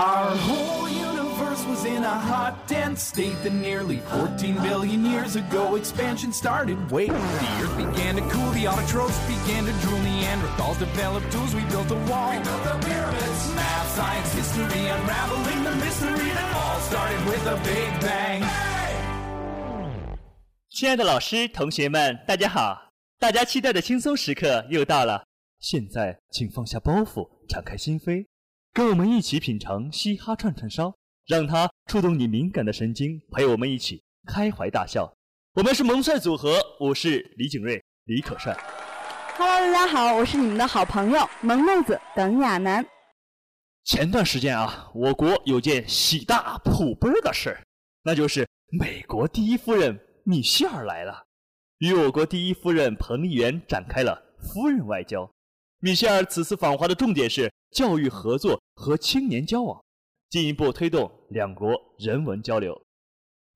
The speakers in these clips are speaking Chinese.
Our whole universe was in a hot, dense state that nearly 14 billion years ago expansion started. Wait, the earth began to cool, the autotrophs began to drool, Neanderthals developed tools, we built a wall. We built the pyramids. Math, science, history, unraveling the mystery that all started with a big bang. 亲爱的老师、同学们，大家好！大家期待的轻松时刻又到了，现在请放下包袱，敞开心扉， 跟我们一起品尝嘻哈串串烧，让它触动你敏感的神经，陪我们一起开怀大笑。我们是萌帅组合，我是李景瑞、李可帅。Hello，大家好，我是你们的好朋友萌妹子耿亚楠。前段时间啊，我国有件喜大普奔的事儿，那就是美国第一夫人米歇尔来了，与我国第一夫人彭丽媛展开了夫人外交。米歇尔此次访华的重点是教育合作和青年交往，进一步推动两国人文交流。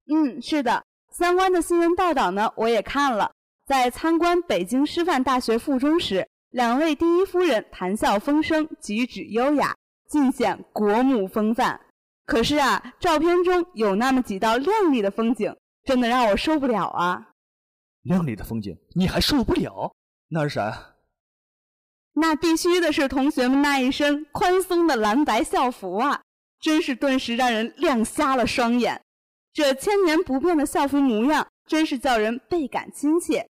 嗯，是的，相关的新闻报道呢，我也看了。在参观北京师范大学附中时，两位第一夫人谈笑风生，举止优雅，尽显国母风范。可是啊，照片中有那么几道亮丽的风景，真的让我受不了啊！亮丽的风景你还受不了？那是啥？那必须的是同学们那一身宽松的蓝白校服啊，真是顿时让人亮瞎了双眼。这千年不变的校服模样，真是叫人倍感亲切。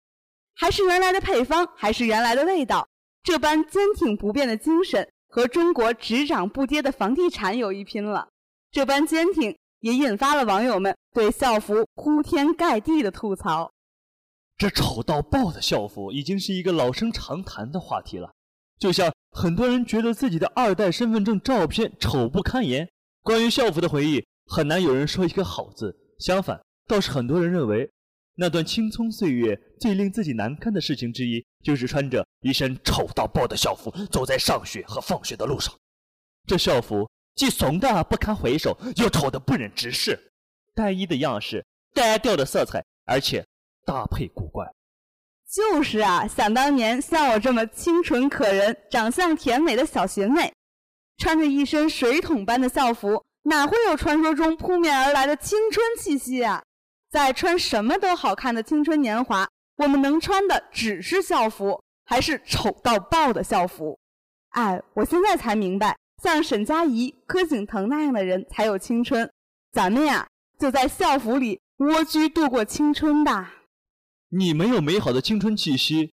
还是原来的配方，还是原来的味道，这般坚挺不变的精神，和中国只涨不跌的房地产有一拼了。这般坚挺，也引发了网友们对校服铺天盖地的吐槽。这丑到爆的校服已经是一个老生常谈的话题了。就像很多人觉得自己的二代身份证照片丑不堪言，关于校服的回忆，很难有人说一个好字。相反，倒是很多人认为，那段青葱岁月最令自己难堪的事情之一，就是穿着一身丑到爆的校服，走在上学和放学的路上。这校服既怂的不堪回首，又丑得不忍直视，单一的样式，单调的色彩，而且搭配古怪。就是啊，想当年像我这么清纯可人、长相甜美的小学妹，穿着一身水桶般的校服，哪会有传说中扑面而来的青春气息啊？在穿什么都好看的青春年华，我们能穿的只是校服，还是丑到爆的校服。哎，我现在才明白，像沈佳宜、柯景腾那样的人才有青春，咱们呀就在校服里蜗居度过青春吧。你没有美好的青春气息，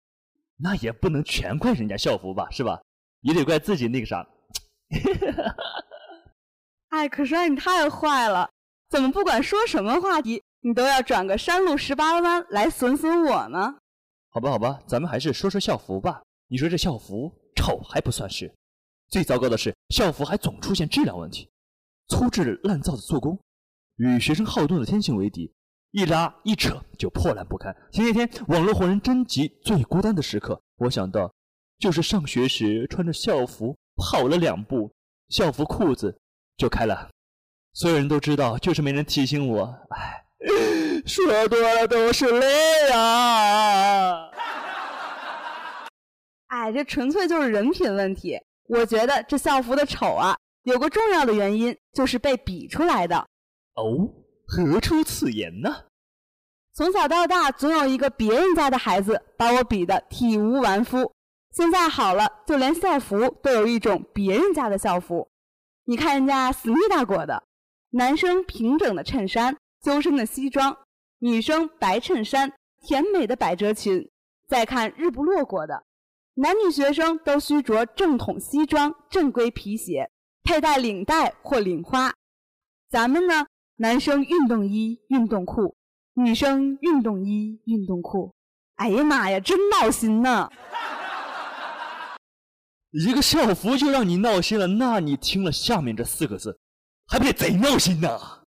那也不能全怪人家校服吧，是吧？也得怪自己那个啥。哎，可是你太坏了，怎么不管说什么话题，你都要转个山路十八弯来损损我呢？好吧，好吧，咱们还是说说校服吧。你说这校服丑还不算是，最糟糕的是校服还总出现质量问题，粗制滥造的做工，与学生好动的天性为敌。一拉一扯就破烂不堪。前几天网络红人征集最孤单的时刻，我想到就是上学时穿着校服跑了两步，校服裤子就开了。所有人都知道，就是没人提醒我。唉，说多了都是泪啊！哎，这纯粹就是人品问题。我觉得这校服的丑啊，有个重要的原因就是被比出来的。哦。何出此言呢？从小到大，总有一个别人家的孩子把我比得体无完肤。现在好了，就连校服都有一种别人家的校服。你看人家思密达国的，男生平整的衬衫、修身的西装，女生白衬衫、甜美的百褶裙。再看日不落国的，男女学生都须着正统西装、正规皮鞋，佩戴领带或领花。咱们呢？男生运动衣、运动裤，女生运动衣、运动裤。哎呀妈呀，真闹心呐！一个校服就让你闹心了，那你听了下面这四个字，还不得贼闹心呐？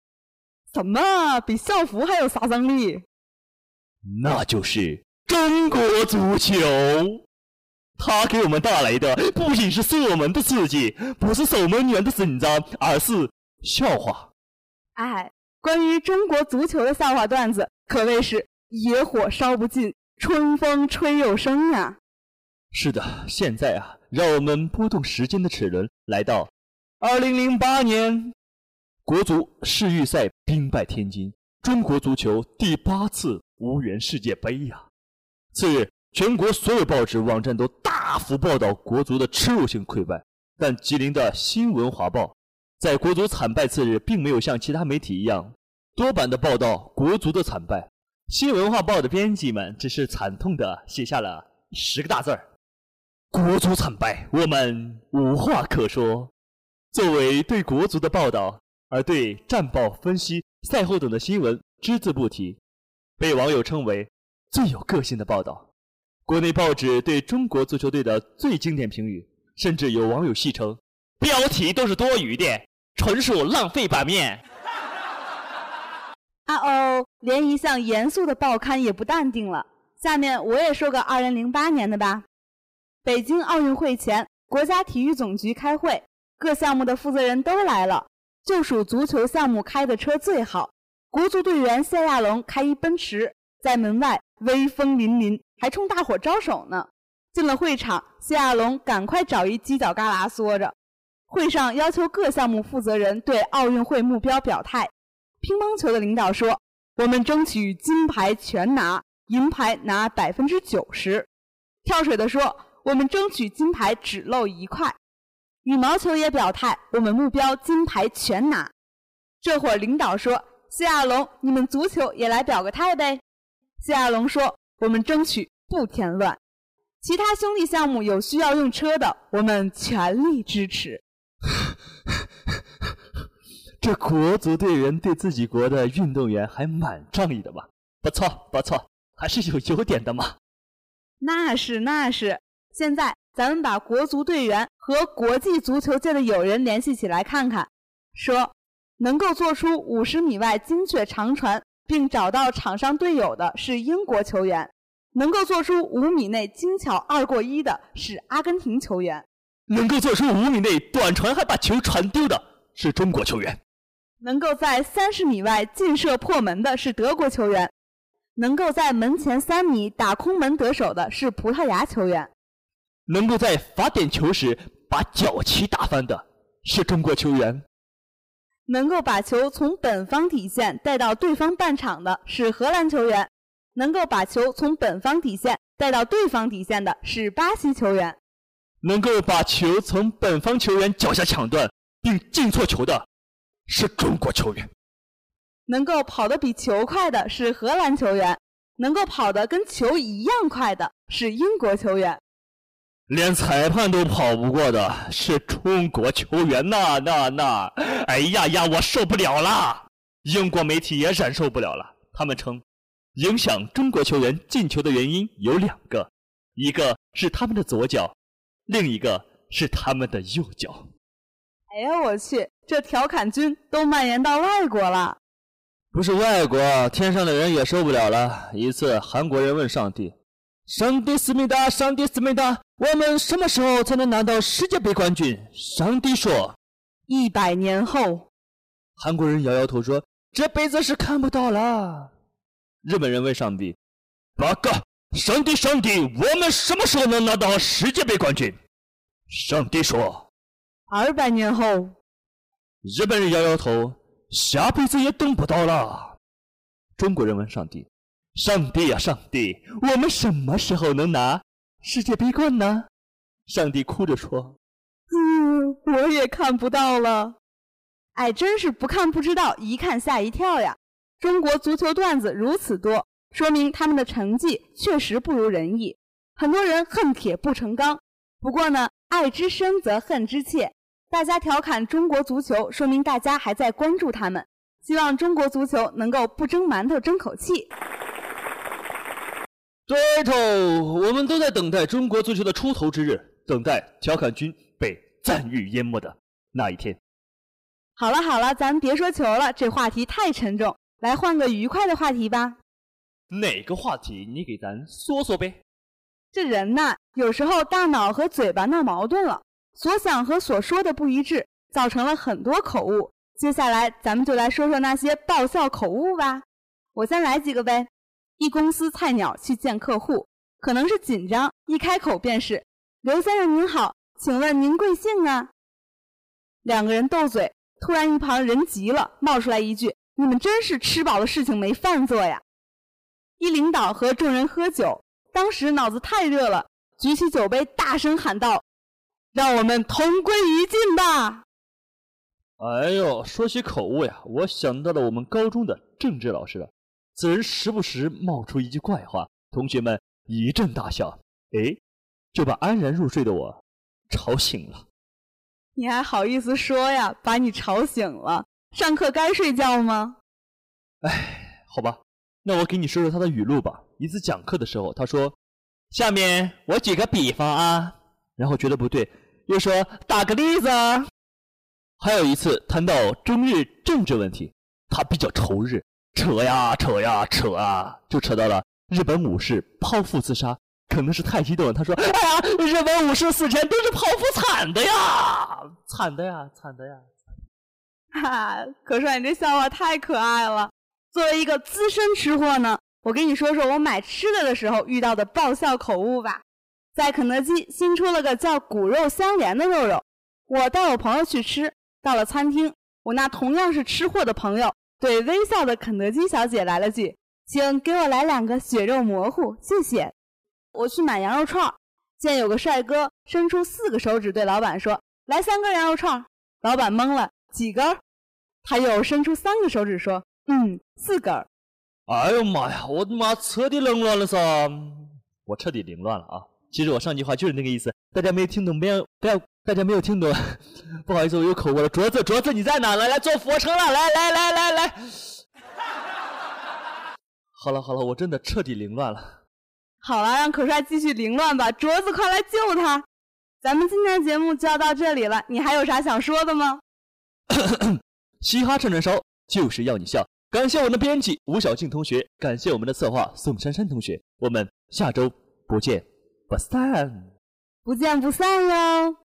怎么比校服还有杀伤力？那就是中国足球，它给我们带来的不仅是射门的刺激，不是守门员的紧张，而是笑话。哎，关于中国足球的笑话段子，可谓是野火烧不尽，春风吹又生呀。是的，现在啊，让我们拨动时间的齿轮，来到二零零八年，国足世预赛兵败天津，中国足球第八次无缘世界杯呀！次日，全国所有报纸网站都大幅报道国足的耻辱性溃败，但吉林的新闻华报在国足惨败次日，并没有像其他媒体一样多版的报道国足的惨败。新文化报的编辑们只是惨痛地写下了十个大字儿：“国足惨败，我们无话可说。”作为对国足的报道，而对战报分析、赛后等的新闻只字不提，被网友称为最有个性的报道。国内报纸对中国足球队的最经典评语，甚至有网友戏称：“标题都是多余的，纯属浪费版面。”啊哦，连一向严肃的报刊也不淡定了。下面我也说个2008年的吧。北京奥运会前，国家体育总局开会，各项目的负责人都来了，就属足球项目开的车最好。国足队员谢亚龙开一奔驰，在门外威风凛凛，还冲大伙招手呢。进了会场，谢亚龙赶快找一犄角旮旯缩着。会上要求各项目负责人对奥运会目标表态。乒乓球的领导说：“我们争取金牌全拿，银牌拿百分之九十。”跳水的说：“我们争取金牌只漏一块。”羽毛球也表态：“我们目标金牌全拿。”这会儿领导说：“谢亚龙，你们足球也来表个态呗。”谢亚龙说：“我们争取不添乱。”其他兄弟项目有需要用车的，我们全力支持。这国足队员对自己国的运动员还蛮仗义的嘛，不错不错，还是有优点的嘛。那是那是。现在咱们把国足队员和国际足球界的友人联系起来看看，说能够做出五十米外精确长传并找到场上队友的是英国球员，能够做出五米内精巧二过一的是阿根廷球员，能够做出五米内短传还把球传丢的是中国球员。能够在三十米外劲射破门的是德国球员，能够在门前三米打空门得手的是葡萄牙球员，能够在罚点球时把脚旗打翻的是中国球员，能够把球从本方底线带到对方半场的是荷兰球员，能够把球从本方底线带到对方底线的是巴西球员，能够把球从本方球员脚下抢断并进错球的。是中国球员，能够跑得比球快的是荷兰球员，能够跑得跟球一样快的是英国球员，连裁判都跑不过的是中国球员呐！那那，哎呀呀，我受不了啦！英国媒体也忍受不了了，他们称，影响中国球员进球的原因有两个，一个是他们的左脚，另一个是他们的右脚。哎呀，我去！这调侃君都蔓延到外国了。不是外国，天上的人也受不了了。一次，韩国人问上帝：“上帝思密达，上帝思密达，我们什么时候才能拿到世界杯冠军？”上帝说：“一百年后。”韩国人摇摇头说：“这辈子是看不到了。”日本人问上帝：“八个，上帝，上帝，我们什么时候能拿到世界杯冠军？”上帝说。二百年后，日本人摇摇头，下辈子也等不到了。中国人问上帝：“上帝呀，上帝，我们什么时候能拿世界杯冠呢？”上帝哭着说：“嗯，我也看不到了。”哎，真是不看不知道，一看吓一跳呀！中国足球段子如此多，说明他们的成绩确实不如人意。很多人恨铁不成钢，不过呢，爱之深则恨之切。大家调侃中国足球，说明大家还在关注他们。希望中国足球能够不争馒头争口气。对头，我们都在等待中国足球的出头之日，等待调侃君被赞誉淹没的那一天。好了好了，咱别说球了，这话题太沉重，来换个愉快的话题吧。哪个话题？你给咱说说呗。这人呐，有时候大脑和嘴巴闹矛盾了。所想和所说的不一致，造成了很多口误。接下来，咱们就来说说那些爆笑口误吧。我先来几个呗。一公司菜鸟去见客户，可能是紧张，一开口便是：“刘先生您好，请问您贵姓啊？”两个人斗嘴，突然一旁人急了，冒出来一句：“你们真是吃饱了事情没饭做呀！”一领导和众人喝酒，当时脑子太热了，举起酒杯大声喊道：“让我们同归于尽吧！”哎呦，说起口误呀，我想到了我们高中的政治老师了。此人时不时冒出一句怪话，同学们一阵大笑，哎，就把安然入睡的我吵醒了。你还好意思说呀？把你吵醒了，上课该睡觉吗？哎，好吧，那我给你说说他的语录吧。一次讲课的时候，他说：“下面我举个比方啊。”然后觉得不对，又说：“打个例子啊。”还有一次谈到中日政治问题，他比较仇日，扯呀扯呀扯啊，就扯到了日本武士剖腹自杀。可能是太激动了，他说：“哎呀，日本武士死前都是剖腹惨的呀，惨的呀，惨的呀！”哈，可帅，你这笑话太可爱了。作为一个资深吃货呢，我跟你说说我买吃的的时候遇到的爆笑口误吧。在肯德基新出了个叫骨肉相连的肉肉，我带我朋友去吃。到了餐厅，我那同样是吃货的朋友对微笑的肯德基小姐来了句：“请给我来两个血肉模糊，谢谢。”我去买羊肉串，见有个帅哥伸出四个手指对老板说：“来三根羊肉串。”老板懵了，几根？他又伸出三个手指说：“嗯，四个。”哎呦妈呀，我的妈，彻底凌乱了噻！我彻底凌乱了啊！其实我上句话就是那个意思，大家没有听懂，不要不要。大家没有听懂，不好意思，我有口误了。镯子，镯子，你在哪？来来，做俯卧撑了，来来来来来。好了好了，我真的彻底凌乱了。好了，让可帅继续凌乱吧。镯子，快来救他！咱们今天的节目就要到这里了，你还有啥想说的吗？嘻哈串串烧就是要你笑。感谢我们的编辑吴小静同学，感谢我们的策划宋珊珊同学。我们下周不见不散。不见不散哟。